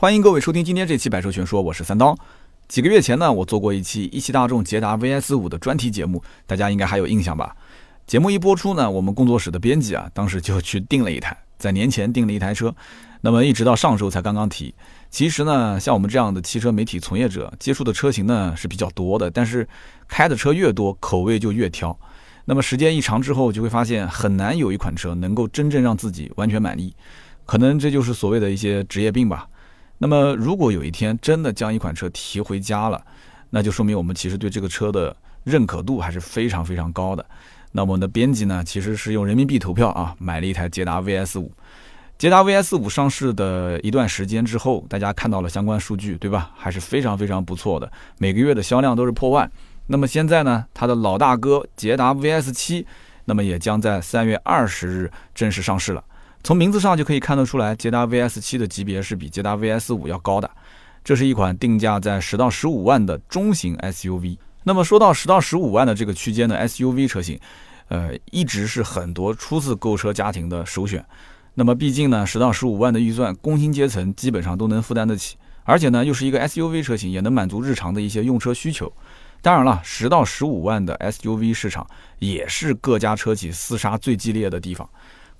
欢迎各位收听今天这期《百车全说》，我是三刀。几个月前呢，我做过一期一汽大众捷达 VS 五的专题节目，大家应该还有印象吧？节目一播出呢，我们工作室的编辑啊，当时就去订了一台，在年前订了一台车，那么一直到上周才刚刚提。其实呢，像我们这样的汽车媒体从业者，接触的车型呢是比较多的，但是开的车越多，口味就越挑。那么时间一长之后，就会发现很难有一款车能够真正让自己完全满意，可能这就是所谓的一些职业病吧。那么，如果有一天真的将一款车提回家了，那就说明我们其实对这个车的认可度还是非常非常高的。那我们的编辑呢，其实是用人民币投票啊，买了一台捷达 VS 五。捷达 VS 五上市的一段时间之后，大家看到了相关数据，对吧？还是非常非常不错的，每个月的销量都是破万。那么现在呢，它的老大哥捷达 VS 七，那么也将在三月二十日正式上市了。从名字上就可以看得出来，捷达 VS 七的级别是比捷达 VS 五要高的。这是一款定价在十到十五万的中型 SUV。那么说到十到十五万的这个区间的 SUV 车型，呃，一直是很多初次购车家庭的首选。那么毕竟呢，十到十五万的预算，工薪阶层基本上都能负担得起，而且呢，又是一个 SUV 车型，也能满足日常的一些用车需求。当然了，十到十五万的 SUV 市场也是各家车企厮杀最激烈的地方。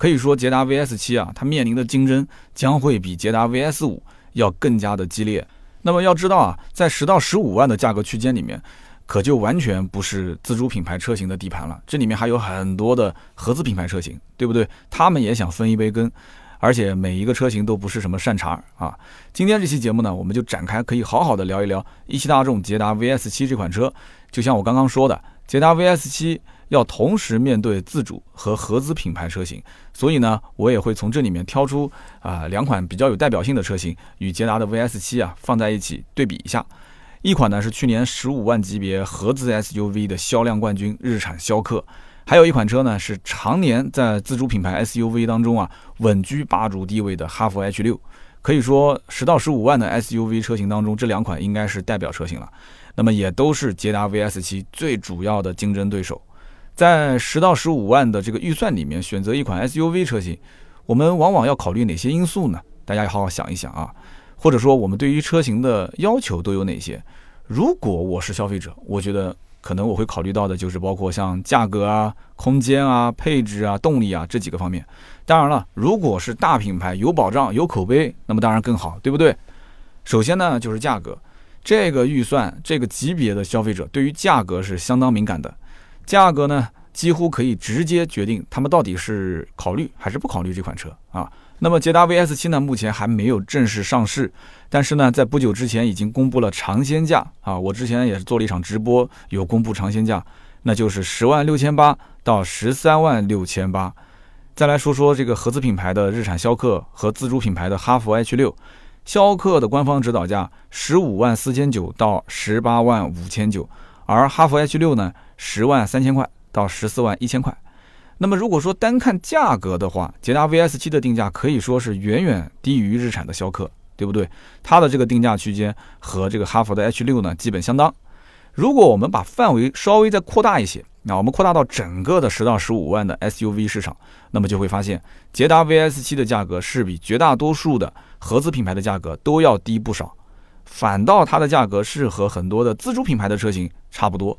可以说，捷达 VS 七啊，它面临的竞争将会比捷达 VS 五要更加的激烈。那么要知道啊，在十到十五万的价格区间里面，可就完全不是自主品牌车型的地盘了。这里面还有很多的合资品牌车型，对不对？他们也想分一杯羹，而且每一个车型都不是什么善茬啊。今天这期节目呢，我们就展开，可以好好的聊一聊一汽大众捷达 VS 七这款车。就像我刚刚说的，捷达 VS 七。要同时面对自主和合资品牌车型，所以呢，我也会从这里面挑出啊两款比较有代表性的车型，与捷达的 VS 七啊放在一起对比一下。一款呢是去年十五万级别合资 SUV 的销量冠军日产逍客，还有一款车呢是常年在自主品牌 SUV 当中啊稳居霸主地位的哈弗 H 六。可以说十到十五万的 SUV 车型当中，这两款应该是代表车型了。那么也都是捷达 VS 七最主要的竞争对手。在十到十五万的这个预算里面选择一款 SUV 车型，我们往往要考虑哪些因素呢？大家要好好想一想啊，或者说我们对于车型的要求都有哪些？如果我是消费者，我觉得可能我会考虑到的就是包括像价格啊、空间啊、配置啊、动力啊这几个方面。当然了，如果是大品牌有保障、有口碑，那么当然更好，对不对？首先呢就是价格，这个预算、这个级别的消费者对于价格是相当敏感的。价格呢，几乎可以直接决定他们到底是考虑还是不考虑这款车啊。那么捷达 VS 七呢，目前还没有正式上市，但是呢，在不久之前已经公布了尝鲜价啊。我之前也是做了一场直播，有公布尝鲜价，那就是十万六千八到十三万六千八。再来说说这个合资品牌的日产逍客和自主品牌的哈弗 H 六，逍客的官方指导价十五万四千九到十八万五千九。而哈弗 H 六呢，十万三千块到十四万一千块。那么如果说单看价格的话，捷达 VS 七的定价可以说是远远低于日产的逍客，对不对？它的这个定价区间和这个哈弗的 H 六呢，基本相当。如果我们把范围稍微再扩大一些，那我们扩大到整个的十到十五万的 SUV 市场，那么就会发现，捷达 VS 七的价格是比绝大多数的合资品牌的价格都要低不少。反倒它的价格是和很多的自主品牌的车型差不多。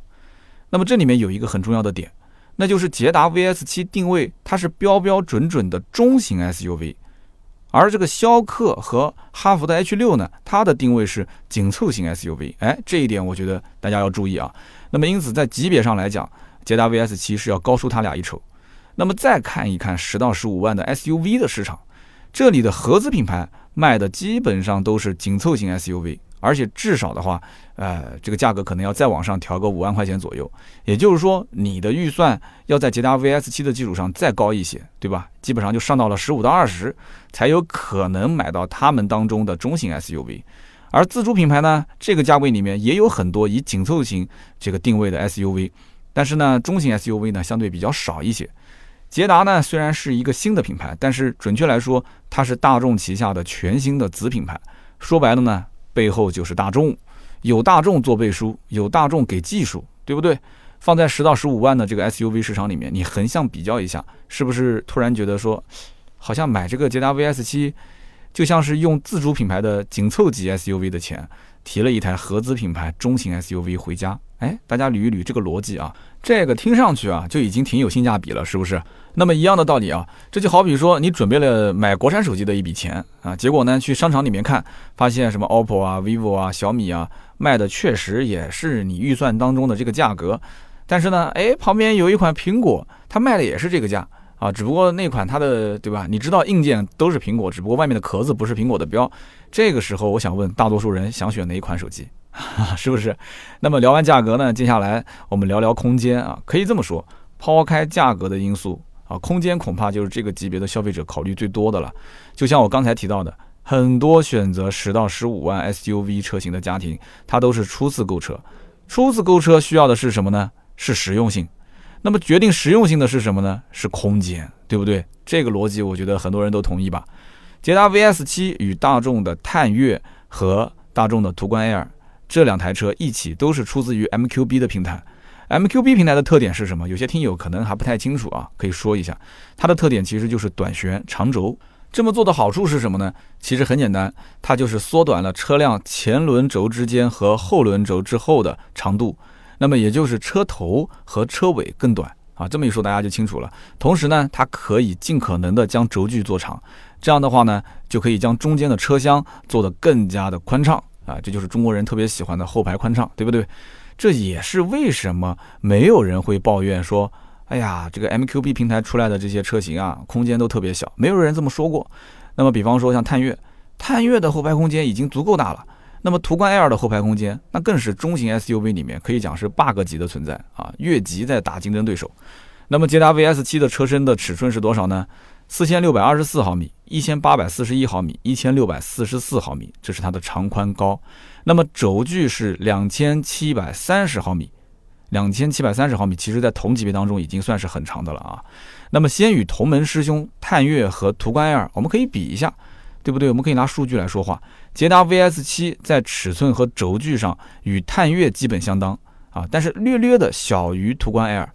那么这里面有一个很重要的点，那就是捷达 VS 七定位它是标标准准的中型 SUV，而这个逍客和哈弗的 H 六呢，它的定位是紧凑型 SUV。哎，这一点我觉得大家要注意啊。那么因此在级别上来讲，捷达 VS 七是要高出它俩一筹。那么再看一看十到十五万的 SUV 的市场，这里的合资品牌。卖的基本上都是紧凑型 SUV，而且至少的话，呃，这个价格可能要再往上调个五万块钱左右。也就是说，你的预算要在捷达 VS 七的基础上再高一些，对吧？基本上就上到了十五到二十，才有可能买到他们当中的中型 SUV。而自主品牌呢，这个价位里面也有很多以紧凑型这个定位的 SUV，但是呢，中型 SUV 呢相对比较少一些。捷达呢虽然是一个新的品牌，但是准确来说，它是大众旗下的全新的子品牌。说白了呢，背后就是大众，有大众做背书，有大众给技术，对不对？放在十到十五万的这个 SUV 市场里面，你横向比较一下，是不是突然觉得说，好像买这个捷达 VS 七，就像是用自主品牌的紧凑级 SUV 的钱，提了一台合资品牌中型 SUV 回家。哎，大家捋一捋这个逻辑啊，这个听上去啊就已经挺有性价比了，是不是？那么一样的道理啊，这就好比说你准备了买国产手机的一笔钱啊，结果呢去商场里面看，发现什么 OPPO 啊、vivo 啊、小米啊卖的确实也是你预算当中的这个价格，但是呢，哎，旁边有一款苹果，它卖的也是这个价啊，只不过那款它的对吧？你知道硬件都是苹果，只不过外面的壳子不是苹果的标。这个时候，我想问大多数人想选哪一款手机？是不是？那么聊完价格呢？接下来我们聊聊空间啊。可以这么说，抛开价格的因素啊，空间恐怕就是这个级别的消费者考虑最多的了。就像我刚才提到的，很多选择十到十五万 SUV 车型的家庭，它都是初次购车。初次购车需要的是什么呢？是实用性。那么决定实用性的是什么呢？是空间，对不对？这个逻辑我觉得很多人都同意吧。捷达 VS 七与大众的探岳和大众的途观 L。这两台车一起都是出自于 MQB 的平台，MQB 平台的特点是什么？有些听友可能还不太清楚啊，可以说一下。它的特点其实就是短悬长轴。这么做的好处是什么呢？其实很简单，它就是缩短了车辆前轮轴之间和后轮轴之后的长度，那么也就是车头和车尾更短啊。这么一说大家就清楚了。同时呢，它可以尽可能的将轴距做长，这样的话呢，就可以将中间的车厢做得更加的宽敞。啊，这就是中国人特别喜欢的后排宽敞，对不对？这也是为什么没有人会抱怨说，哎呀，这个 MQB 平台出来的这些车型啊，空间都特别小，没有人这么说过。那么，比方说像探岳，探岳的后排空间已经足够大了。那么途观 L 的后排空间，那更是中型 SUV 里面可以讲是 bug 级的存在啊，越级在打竞争对手。那么捷达 VS 七的车身的尺寸是多少呢？四千六百二十四毫米，一千八百四十一毫米，一千六百四十四毫米，这是它的长宽高。那么轴距是两千七百三十毫米，两千七百三十毫米，其实在同级别当中已经算是很长的了啊。那么先与同门师兄探岳和途观 L，我们可以比一下，对不对？我们可以拿数据来说话。捷达 VS 七在尺寸和轴距上与探岳基本相当啊，但是略略的小于途观 L。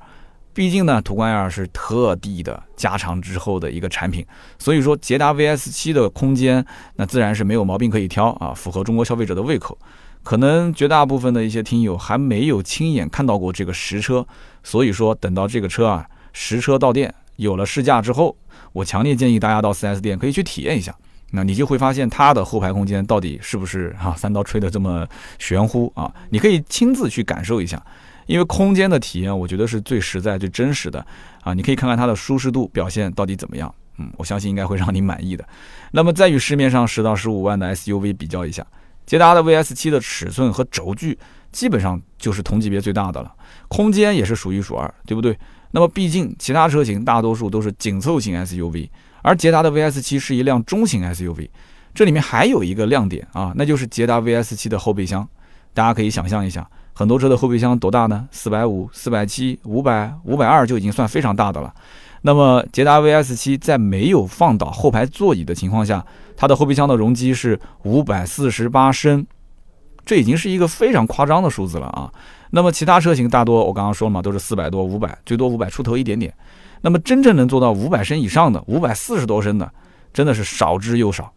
毕竟呢，途观 L 是特地的加长之后的一个产品，所以说捷达 VS 七的空间那自然是没有毛病可以挑啊，符合中国消费者的胃口。可能绝大部分的一些听友还没有亲眼看到过这个实车，所以说等到这个车啊实车到店有了试驾之后，我强烈建议大家到 4S 店可以去体验一下，那你就会发现它的后排空间到底是不是哈三刀吹的这么玄乎啊？你可以亲自去感受一下。因为空间的体验，我觉得是最实在、最真实的啊！你可以看看它的舒适度表现到底怎么样，嗯，我相信应该会让你满意的。那么再与市面上十到十五万的 SUV 比较一下，捷达的 VS 七的尺寸和轴距基本上就是同级别最大的了，空间也是数一数二，对不对？那么毕竟其他车型大多数都是紧凑型 SUV，而捷达的 VS 七是一辆中型 SUV，这里面还有一个亮点啊，那就是捷达 VS 七的后备箱，大家可以想象一下。很多车的后备箱多大呢？四百五、四百七、五百、五百二就已经算非常大的了。那么捷达 VS 七在没有放倒后排座椅的情况下，它的后备箱的容积是五百四十八升，这已经是一个非常夸张的数字了啊。那么其他车型大多我刚刚说了嘛，都是四百多、五百，最多五百出头一点点。那么真正能做到五百升以上的，五百四十多升的，真的是少之又少。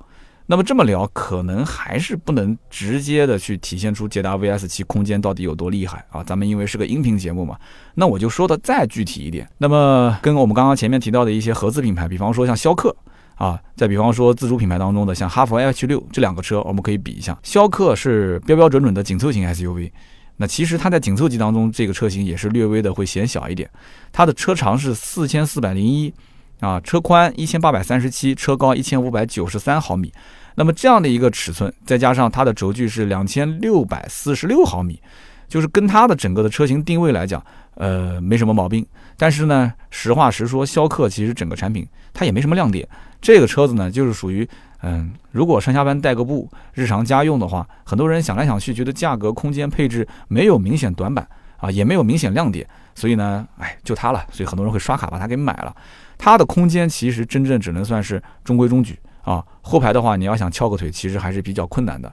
那么这么聊，可能还是不能直接的去体现出捷达 VS 七空间到底有多厉害啊！咱们因为是个音频节目嘛，那我就说的再具体一点。那么跟我们刚刚前面提到的一些合资品牌，比方说像逍客啊，再比方说自主品牌当中的像哈弗 H 六这两个车，我们可以比一下。逍客是标标准准的紧凑型 SUV，那其实它在紧凑级当中，这个车型也是略微的会显小一点。它的车长是四千四百零一啊，车宽一千八百三十七，车高一千五百九十三毫米。那么这样的一个尺寸，再加上它的轴距是两千六百四十六毫米，就是跟它的整个的车型定位来讲，呃，没什么毛病。但是呢，实话实说，逍客其实整个产品它也没什么亮点。这个车子呢，就是属于，嗯，如果上下班带个步，日常家用的话，很多人想来想去，觉得价格、空间、配置没有明显短板啊，也没有明显亮点，所以呢，哎，就它了。所以很多人会刷卡把它给买了。它的空间其实真正只能算是中规中矩。啊，后排的话，你要想翘个腿，其实还是比较困难的。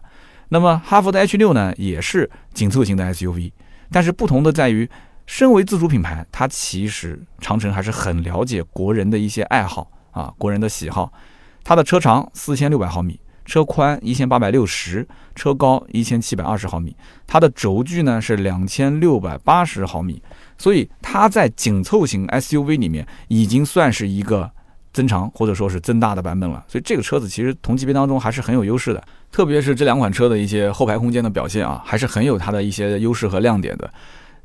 那么哈弗的 H 六呢，也是紧凑型的 SUV，但是不同的在于，身为自主品牌，它其实长城还是很了解国人的一些爱好啊，国人的喜好。它的车长四千六百毫米，车宽一千八百六十，车高一千七百二十毫米，它的轴距呢是两千六百八十毫米，所以它在紧凑型 SUV 里面已经算是一个增长或者说是增大的版本了。所以这个车子其实同级别当中还是很有优势的，特别是这两款车的一些后排空间的表现啊，还是很有它的一些优势和亮点的。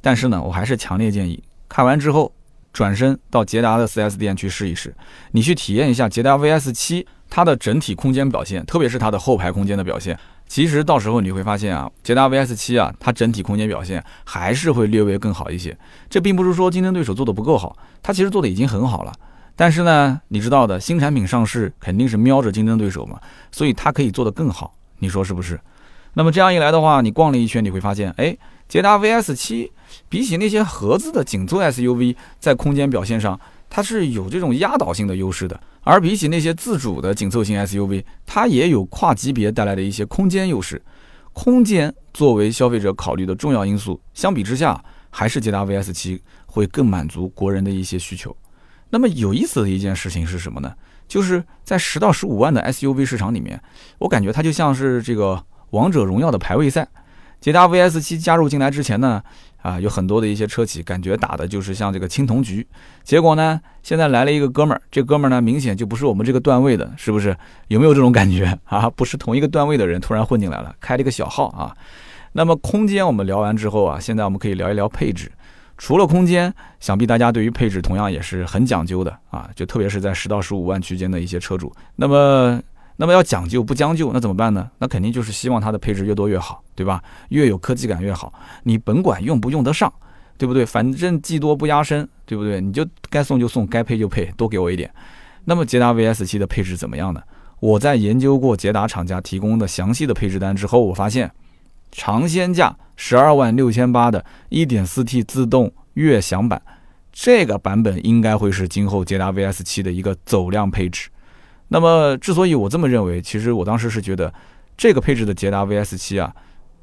但是呢，我还是强烈建议看完之后。转身到捷达的 4S 店去试一试，你去体验一下捷达 VS 七它的整体空间表现，特别是它的后排空间的表现。其实到时候你会发现啊，捷达 VS 七啊，它整体空间表现还是会略微更好一些。这并不是说竞争对手做的不够好，它其实做的已经很好了。但是呢，你知道的，新产品上市肯定是瞄着竞争对手嘛，所以它可以做得更好。你说是不是？那么这样一来的话，你逛了一圈，你会发现，哎。捷达 VS 七比起那些合资的紧凑 SUV，在空间表现上，它是有这种压倒性的优势的。而比起那些自主的紧凑型 SUV，它也有跨级别带来的一些空间优势。空间作为消费者考虑的重要因素，相比之下，还是捷达 VS 七会更满足国人的一些需求。那么有意思的一件事情是什么呢？就是在十到十五万的 SUV 市场里面，我感觉它就像是这个王者荣耀的排位赛。捷达 VS 七加入进来之前呢，啊，有很多的一些车企感觉打的就是像这个青铜局，结果呢，现在来了一个哥们儿，这哥们儿呢明显就不是我们这个段位的，是不是？有没有这种感觉啊？不是同一个段位的人突然混进来了，开了一个小号啊。那么空间我们聊完之后啊，现在我们可以聊一聊配置。除了空间，想必大家对于配置同样也是很讲究的啊，就特别是在十到十五万区间的一些车主，那么。那么要讲究不将就，那怎么办呢？那肯定就是希望它的配置越多越好，对吧？越有科技感越好。你甭管用不用得上，对不对？反正技多不压身，对不对？你就该送就送，该配就配，多给我一点。那么捷达 VS 七的配置怎么样呢？我在研究过捷达厂家提供的详细的配置单之后，我发现，尝鲜价十二万六千八的 1.4T 自动悦享版，这个版本应该会是今后捷达 VS 七的一个走量配置。那么，之所以我这么认为，其实我当时是觉得，这个配置的捷达 VS 七啊，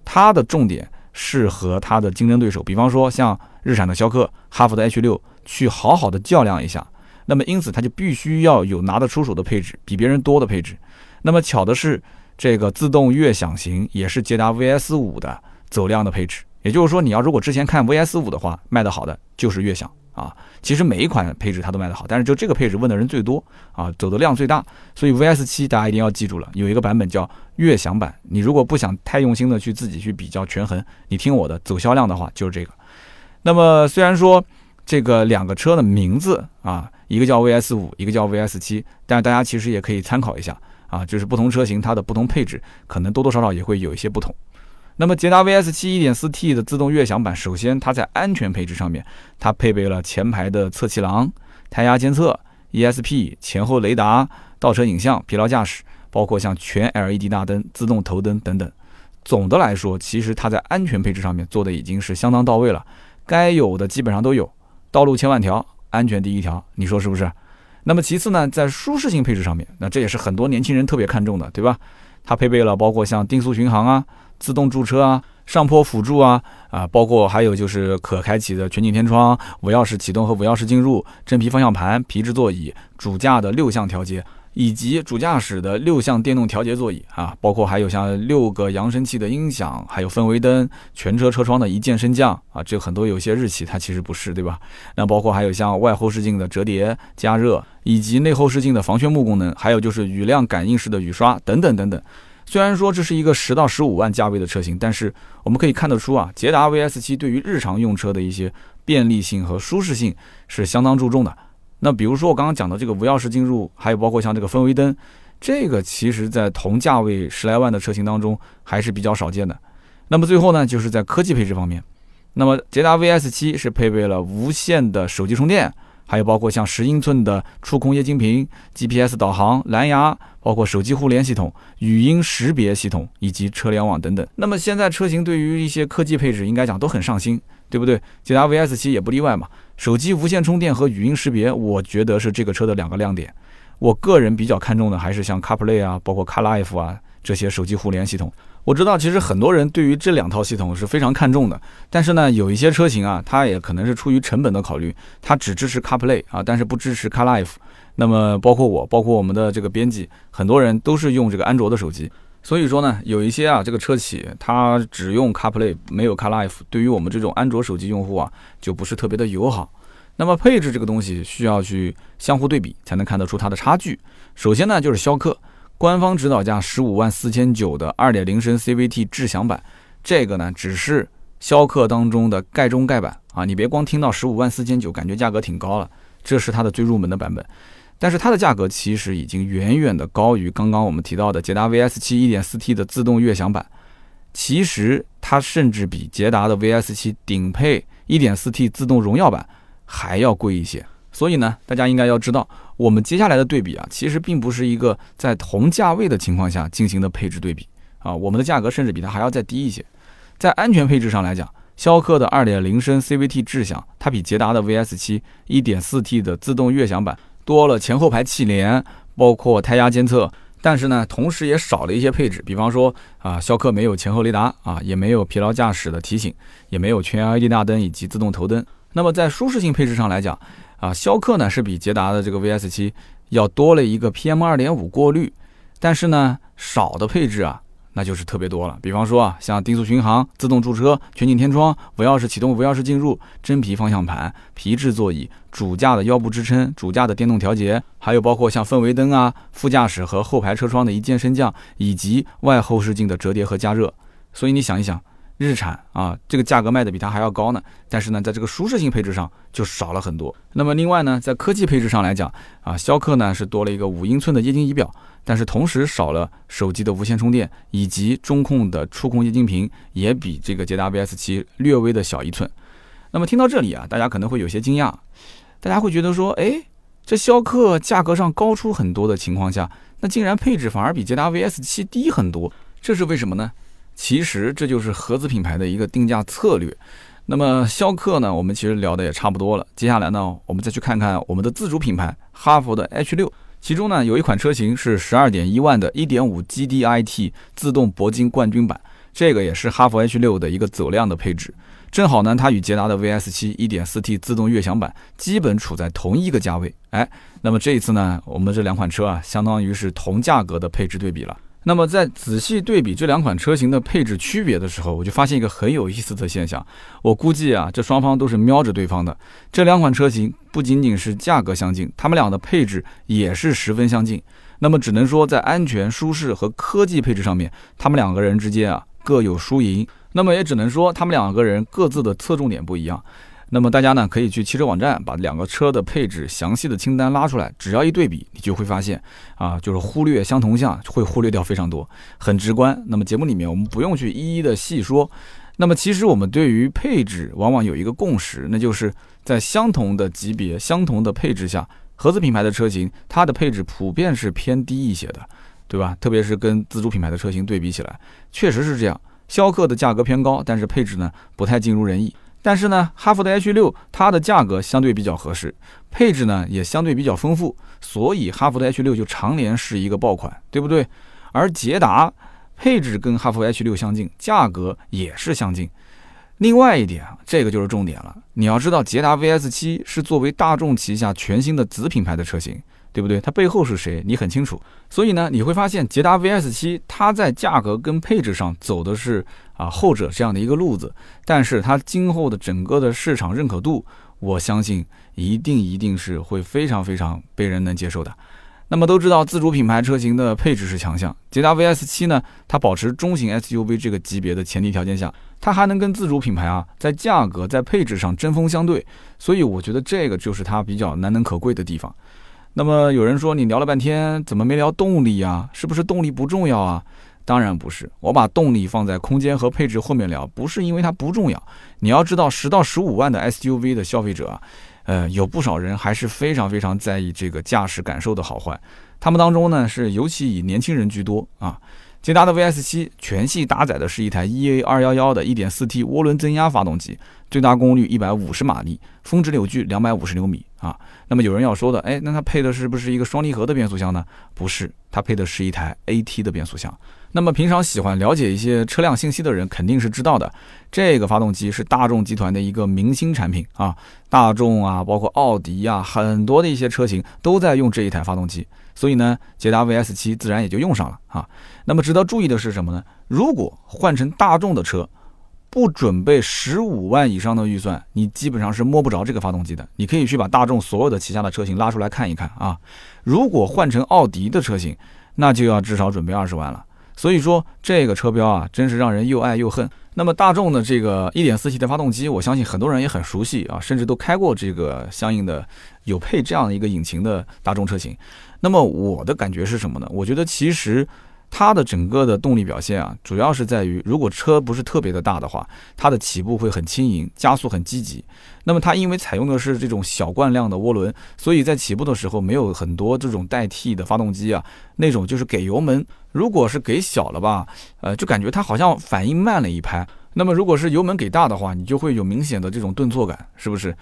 它的重点是和它的竞争对手，比方说像日产的逍客、哈弗的 H 六，去好好的较量一下。那么，因此它就必须要有拿得出手的配置，比别人多的配置。那么巧的是，这个自动悦享型也是捷达 VS 五的走量的配置。也就是说，你要如果之前看 VS 五的话，卖得好的就是悦享。啊，其实每一款配置它都卖得好，但是就这个配置问的人最多啊，走的量最大，所以 VS 七大家一定要记住了，有一个版本叫悦享版。你如果不想太用心的去自己去比较权衡，你听我的，走销量的话就是这个。那么虽然说这个两个车的名字啊，一个叫 VS 五，一个叫 VS 七，但是大家其实也可以参考一下啊，就是不同车型它的不同配置，可能多多少少也会有一些不同。那么捷达 VS 七 1.4T 的自动悦享版，首先它在安全配置上面，它配备了前排的侧气囊、胎压监测、ESP、前后雷达、倒车影像、疲劳驾驶，包括像全 LED 大灯、自动头灯等等。总的来说，其实它在安全配置上面做的已经是相当到位了，该有的基本上都有。道路千万条，安全第一条，你说是不是？那么其次呢，在舒适性配置上面，那这也是很多年轻人特别看重的，对吧？它配备了包括像定速巡航啊。自动驻车啊，上坡辅助啊，啊，包括还有就是可开启的全景天窗、无钥匙启动和无钥匙进入、真皮方向盘、皮质座椅、主驾的六项调节，以及主驾驶的六项电动调节座椅啊，包括还有像六个扬声器的音响，还有氛围灯、全车车窗的一键升降啊，这很多有些日企它其实不是，对吧？那包括还有像外后视镜的折叠加热，以及内后视镜的防眩目功能，还有就是雨量感应式的雨刷等等等等。虽然说这是一个十到十五万价位的车型，但是我们可以看得出啊，捷达 VS 七对于日常用车的一些便利性和舒适性是相当注重的。那比如说我刚刚讲的这个无钥匙进入，还有包括像这个氛围灯，这个其实在同价位十来万的车型当中还是比较少见的。那么最后呢，就是在科技配置方面，那么捷达 VS 七是配备了无线的手机充电。还有包括像十英寸的触控液晶屏、GPS 导航、蓝牙，包括手机互联系统、语音识别系统以及车联网等等。那么现在车型对于一些科技配置，应该讲都很上心，对不对？捷达 VS 七也不例外嘛。手机无线充电和语音识别，我觉得是这个车的两个亮点。我个人比较看重的还是像 CarPlay 啊，包括 CarLife 啊这些手机互联系统。我知道，其实很多人对于这两套系统是非常看重的，但是呢，有一些车型啊，它也可能是出于成本的考虑，它只支持 CarPlay 啊，但是不支持 CarLife。那么，包括我，包括我们的这个编辑，很多人都是用这个安卓的手机。所以说呢，有一些啊，这个车企它只用 CarPlay，没有 CarLife，对于我们这种安卓手机用户啊，就不是特别的友好。那么配置这个东西需要去相互对比，才能看得出它的差距。首先呢，就是逍客。官方指导价十五万四千九的二点零升 CVT 智享版，这个呢只是逍客当中的盖中盖版啊！你别光听到十五万四千九，感觉价格挺高了，这是它的最入门的版本。但是它的价格其实已经远远的高于刚刚我们提到的捷达 VS 七一点四 T 的自动悦享版，其实它甚至比捷达的 VS 七顶配一点四 T 自动荣耀版还要贵一些。所以呢，大家应该要知道。我们接下来的对比啊，其实并不是一个在同价位的情况下进行的配置对比啊，我们的价格甚至比它还要再低一些。在安全配置上来讲，逍客的2.0升 CVT 智享，它比捷达的 VS7 1.4T 的自动悦享版多了前后排气帘，包括胎压监测，但是呢，同时也少了一些配置，比方说啊，逍客没有前后雷达啊，也没有疲劳驾驶的提醒，也没有全 LED 大灯以及自动头灯。那么在舒适性配置上来讲，啊，逍客呢是比捷达的这个 VS 七要多了一个 PM 二点五过滤，但是呢少的配置啊，那就是特别多了。比方说啊，像定速巡航、自动驻车、全景天窗、无钥匙启动、无钥匙进入、真皮方向盘、皮质座椅、主驾的腰部支撑、主驾的电动调节，还有包括像氛围灯啊、副驾驶和后排车窗的一键升降，以及外后视镜的折叠和加热。所以你想一想。日产啊，这个价格卖的比它还要高呢，但是呢，在这个舒适性配置上就少了很多。那么另外呢，在科技配置上来讲啊，逍客呢是多了一个五英寸的液晶仪表，但是同时少了手机的无线充电以及中控的触控液晶屏，也比这个捷达 VS 七略微的小一寸。那么听到这里啊，大家可能会有些惊讶，大家会觉得说，哎，这逍客价格上高出很多的情况下，那竟然配置反而比捷达 VS 七低很多，这是为什么呢？其实这就是合资品牌的一个定价策略。那么逍客呢，我们其实聊的也差不多了。接下来呢，我们再去看看我们的自主品牌哈弗的 H 六，其中呢有一款车型是十二点一万的1.5 GDIT 自动铂金冠军版，这个也是哈弗 H 六的一个走量的配置。正好呢，它与捷达的 VS 七 1.4T 自动悦享版基本处在同一个价位。哎，那么这一次呢，我们这两款车啊，相当于是同价格的配置对比了。那么在仔细对比这两款车型的配置区别的时候，我就发现一个很有意思的现象。我估计啊，这双方都是瞄着对方的。这两款车型不仅仅是价格相近，他们俩的配置也是十分相近。那么只能说在安全、舒适和科技配置上面，他们两个人之间啊各有输赢。那么也只能说他们两个人各自的侧重点不一样。那么大家呢可以去汽车网站把两个车的配置详细的清单拉出来，只要一对比，你就会发现啊，就是忽略相同项会忽略掉非常多，很直观。那么节目里面我们不用去一一的细说。那么其实我们对于配置往往有一个共识，那就是在相同的级别、相同的配置下，合资品牌的车型它的配置普遍是偏低一些的，对吧？特别是跟自主品牌的车型对比起来，确实是这样。逍客的价格偏高，但是配置呢不太尽如人意。但是呢，哈弗的 H 六它的价格相对比较合适，配置呢也相对比较丰富，所以哈弗的 H 六就常年是一个爆款，对不对？而捷达配置跟哈弗 H 六相近，价格也是相近。另外一点啊，这个就是重点了，你要知道捷达 VS 七是作为大众旗下全新的子品牌的车型。对不对？它背后是谁？你很清楚。所以呢，你会发现捷达 VS 七它在价格跟配置上走的是啊后者这样的一个路子，但是它今后的整个的市场认可度，我相信一定一定是会非常非常被人能接受的。那么都知道自主品牌车型的配置是强项，捷达 VS 七呢，它保持中型 SUV 这个级别的前提条件下，它还能跟自主品牌啊在价格在配置上针锋相对，所以我觉得这个就是它比较难能可贵的地方。那么有人说你聊了半天，怎么没聊动力呀？是不是动力不重要啊？当然不是，我把动力放在空间和配置后面聊，不是因为它不重要。你要知道，十到十五万的 SUV 的消费者啊，呃，有不少人还是非常非常在意这个驾驶感受的好坏。他们当中呢，是尤其以年轻人居多啊。捷达的 VS 七全系搭载的是一台 EA 二幺幺的 1.4T 涡轮增压发动机，最大功率150马力，峰值扭矩250牛米啊。那么有人要说的，哎，那它配的是不是一个双离合的变速箱呢？不是，它配的是一台 AT 的变速箱。那么平常喜欢了解一些车辆信息的人肯定是知道的，这个发动机是大众集团的一个明星产品啊，大众啊，包括奥迪啊，很多的一些车型都在用这一台发动机，所以呢，捷达 VS 七自然也就用上了啊。那么值得注意的是什么呢？如果换成大众的车，不准备十五万以上的预算，你基本上是摸不着这个发动机的。你可以去把大众所有的旗下的车型拉出来看一看啊。如果换成奥迪的车型，那就要至少准备二十万了。所以说这个车标啊，真是让人又爱又恨。那么大众的这个 1.4T 的发动机，我相信很多人也很熟悉啊，甚至都开过这个相应的有配这样的一个引擎的大众车型。那么我的感觉是什么呢？我觉得其实。它的整个的动力表现啊，主要是在于，如果车不是特别的大的话，它的起步会很轻盈，加速很积极。那么它因为采用的是这种小惯量的涡轮，所以在起步的时候没有很多这种代替的发动机啊，那种就是给油门，如果是给小了吧，呃，就感觉它好像反应慢了一拍。那么如果是油门给大的话，你就会有明显的这种顿挫感，是不是？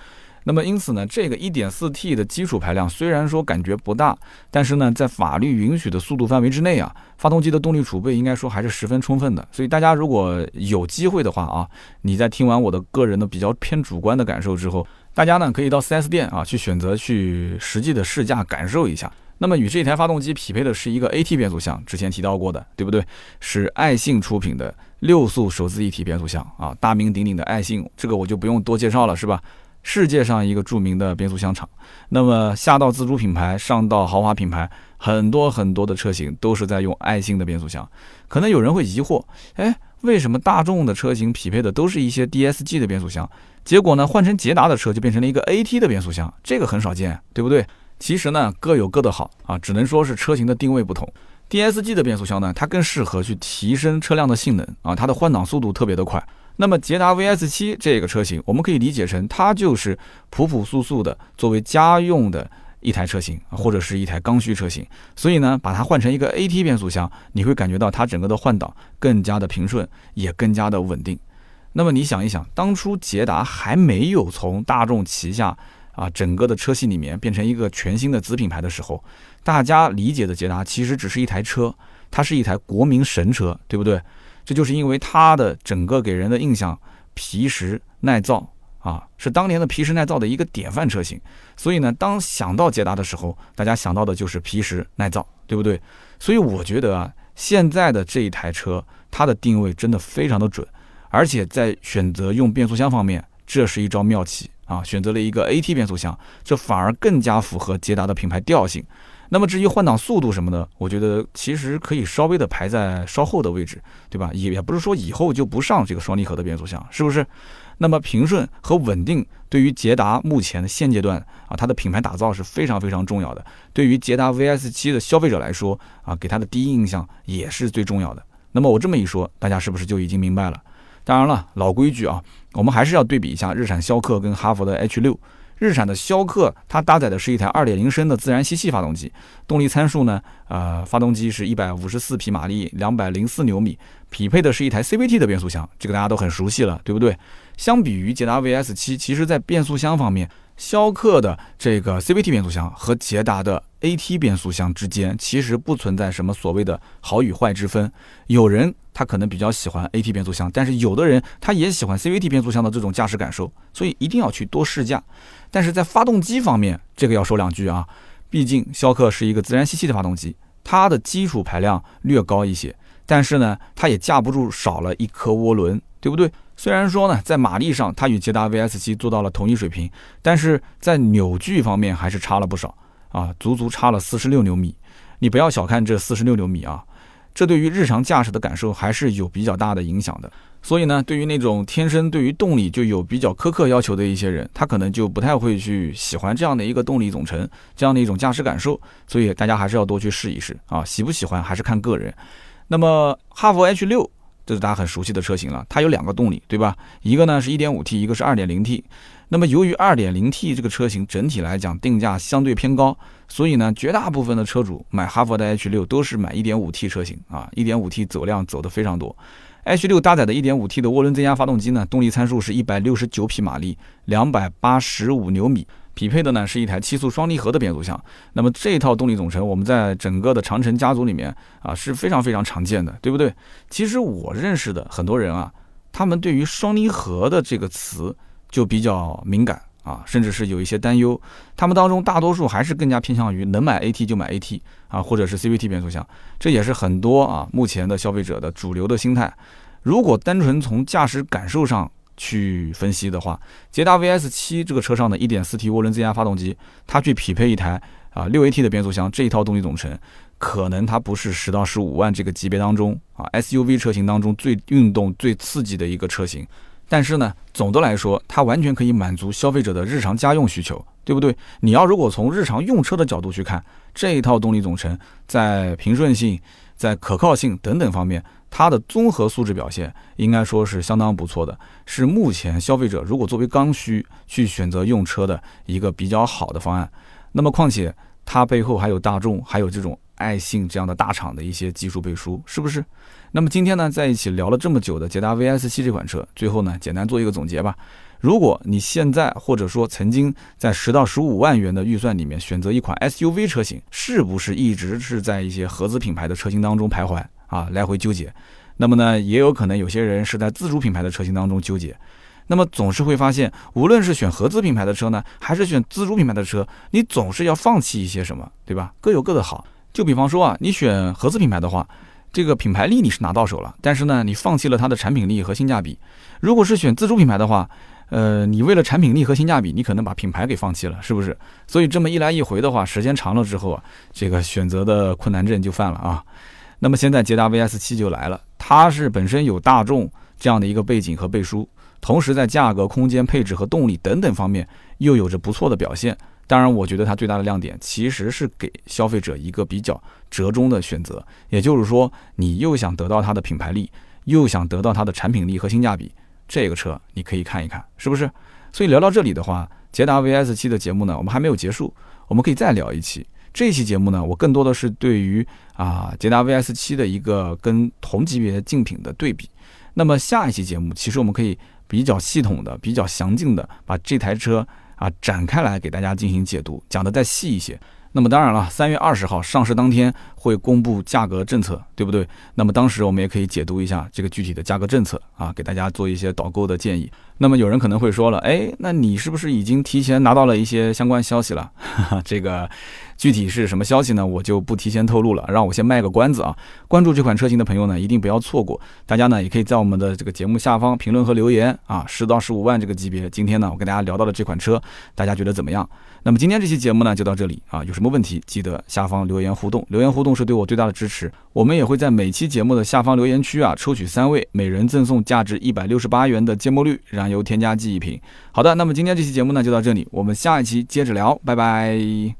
那么因此呢，这个 1.4T 的基础排量虽然说感觉不大，但是呢，在法律允许的速度范围之内啊，发动机的动力储备应该说还是十分充分的。所以大家如果有机会的话啊，你在听完我的个人的比较偏主观的感受之后，大家呢可以到 4S 店啊去选择去实际的试驾感受一下。那么与这台发动机匹配的是一个 AT 变速箱，之前提到过的，对不对？是爱信出品的六速手自一体变速箱啊，大名鼎鼎的爱信，这个我就不用多介绍了，是吧？世界上一个著名的变速箱厂，那么下到自主品牌，上到豪华品牌，很多很多的车型都是在用爱信的变速箱。可能有人会疑惑，哎，为什么大众的车型匹配的都是一些 DSG 的变速箱，结果呢换成捷达的车就变成了一个 AT 的变速箱？这个很少见，对不对？其实呢各有各的好啊，只能说是车型的定位不同。DSG 的变速箱呢，它更适合去提升车辆的性能啊，它的换挡速度特别的快。那么捷达 VS 七这个车型，我们可以理解成它就是朴朴素素的作为家用的一台车型，或者是一台刚需车型。所以呢，把它换成一个 AT 变速箱，你会感觉到它整个的换挡更加的平顺，也更加的稳定。那么你想一想，当初捷达还没有从大众旗下啊整个的车系里面变成一个全新的子品牌的时候，大家理解的捷达其实只是一台车，它是一台国民神车，对不对？这就是因为它的整个给人的印象皮实耐造啊，是当年的皮实耐造的一个典范车型。所以呢，当想到捷达的时候，大家想到的就是皮实耐造，对不对？所以我觉得啊，现在的这一台车，它的定位真的非常的准，而且在选择用变速箱方面，这是一招妙棋啊，选择了一个 AT 变速箱，这反而更加符合捷达的品牌调性。那么至于换挡速度什么的，我觉得其实可以稍微的排在稍后的位置，对吧？也也不是说以后就不上这个双离合的变速箱，是不是？那么平顺和稳定对于捷达目前的现阶段啊，它的品牌打造是非常非常重要的。对于捷达 VS 七的消费者来说啊，给他的第一印象也是最重要的。那么我这么一说，大家是不是就已经明白了？当然了，老规矩啊，我们还是要对比一下日产逍客跟哈弗的 H 六。日产的逍客，它搭载的是一台2.0升的自然吸气发动机，动力参数呢，呃，发动机是一百五十四匹马力，两百零四牛米，匹配的是一台 CVT 的变速箱，这个大家都很熟悉了，对不对？相比于捷达 VS 七，其实在变速箱方面，逍客的这个 CVT 变速箱和捷达的 AT 变速箱之间，其实不存在什么所谓的好与坏之分。有人他可能比较喜欢 AT 变速箱，但是有的人他也喜欢 CVT 变速箱的这种驾驶感受，所以一定要去多试驾。但是在发动机方面，这个要说两句啊，毕竟逍客是一个自然吸气的发动机，它的基础排量略高一些，但是呢，它也架不住少了一颗涡轮，对不对？虽然说呢，在马力上它与捷达 VS 七做到了同一水平，但是在扭矩方面还是差了不少啊，足足差了四十六牛米。你不要小看这四十六牛米啊，这对于日常驾驶的感受还是有比较大的影响的。所以呢，对于那种天生对于动力就有比较苛刻要求的一些人，他可能就不太会去喜欢这样的一个动力总成，这样的一种驾驶感受。所以大家还是要多去试一试啊，喜不喜欢还是看个人。那么哈弗 H 六。这是大家很熟悉的车型了，它有两个动力，对吧？一个呢是 1.5T，一个是 2.0T。那么由于 2.0T 这个车型整体来讲定价相对偏高，所以呢，绝大部分的车主买哈弗的 H6 都是买 1.5T 车型啊，1.5T 走量走的非常多。H6 搭载的 1.5T 的涡轮增压发动机呢，动力参数是169匹马力，285牛米。匹配的呢是一台七速双离合的变速箱。那么这一套动力总成，我们在整个的长城家族里面啊是非常非常常见的，对不对？其实我认识的很多人啊，他们对于双离合的这个词就比较敏感啊，甚至是有一些担忧。他们当中大多数还是更加偏向于能买 AT 就买 AT 啊，或者是 CVT 变速箱。这也是很多啊目前的消费者的主流的心态。如果单纯从驾驶感受上去分析的话，捷达 VS 七这个车上的 1.4T 涡轮增压发动机，它去匹配一台啊 6AT 的变速箱，这一套动力总成，可能它不是十到十五万这个级别当中啊 SUV 车型当中最运动、最刺激的一个车型。但是呢，总的来说，它完全可以满足消费者的日常家用需求，对不对？你要如果从日常用车的角度去看，这一套动力总成在平顺性、在可靠性等等方面。它的综合素质表现应该说是相当不错的，是目前消费者如果作为刚需去选择用车的一个比较好的方案。那么，况且它背后还有大众，还有这种爱信这样的大厂的一些技术背书，是不是？那么今天呢，在一起聊了这么久的捷达 VS 七这款车，最后呢，简单做一个总结吧。如果你现在或者说曾经在十到十五万元的预算里面选择一款 SUV 车型，是不是一直是在一些合资品牌的车型当中徘徊？啊，来回纠结，那么呢，也有可能有些人是在自主品牌的车型当中纠结，那么总是会发现，无论是选合资品牌的车呢，还是选自主品牌的车，你总是要放弃一些什么，对吧？各有各的好。就比方说啊，你选合资品牌的话，这个品牌力你是拿到手了，但是呢，你放弃了它的产品力和性价比。如果是选自主品牌的话，呃，你为了产品力和性价比，你可能把品牌给放弃了，是不是？所以这么一来一回的话，时间长了之后啊，这个选择的困难症就犯了啊。那么现在捷达 VS 七就来了，它是本身有大众这样的一个背景和背书，同时在价格、空间、配置和动力等等方面又有着不错的表现。当然，我觉得它最大的亮点其实是给消费者一个比较折中的选择，也就是说，你又想得到它的品牌力，又想得到它的产品力和性价比，这个车你可以看一看，是不是？所以聊到这里的话，捷达 VS 七的节目呢，我们还没有结束，我们可以再聊一期。这期节目呢，我更多的是对于啊捷达 VS 七的一个跟同级别竞品的对比。那么下一期节目，其实我们可以比较系统的、比较详尽的把这台车啊展开来给大家进行解读，讲的再细一些。那么当然了，三月二十号上市当天会公布价格政策，对不对？那么当时我们也可以解读一下这个具体的价格政策啊，给大家做一些导购的建议。那么有人可能会说了，哎，那你是不是已经提前拿到了一些相关消息了？这个具体是什么消息呢？我就不提前透露了，让我先卖个关子啊。关注这款车型的朋友呢，一定不要错过。大家呢，也可以在我们的这个节目下方评论和留言啊，十到十五万这个级别，今天呢，我跟大家聊到的这款车，大家觉得怎么样？那么今天这期节目呢，就到这里啊。有什么问题，记得下方留言互动，留言互动是对我最大的支持。我们也会在每期节目的下方留言区啊，抽取三位，每人赠送价值一百六十八元的芥末绿燃油添加剂一瓶。好的，那么今天这期节目呢，就到这里，我们下一期接着聊，拜拜。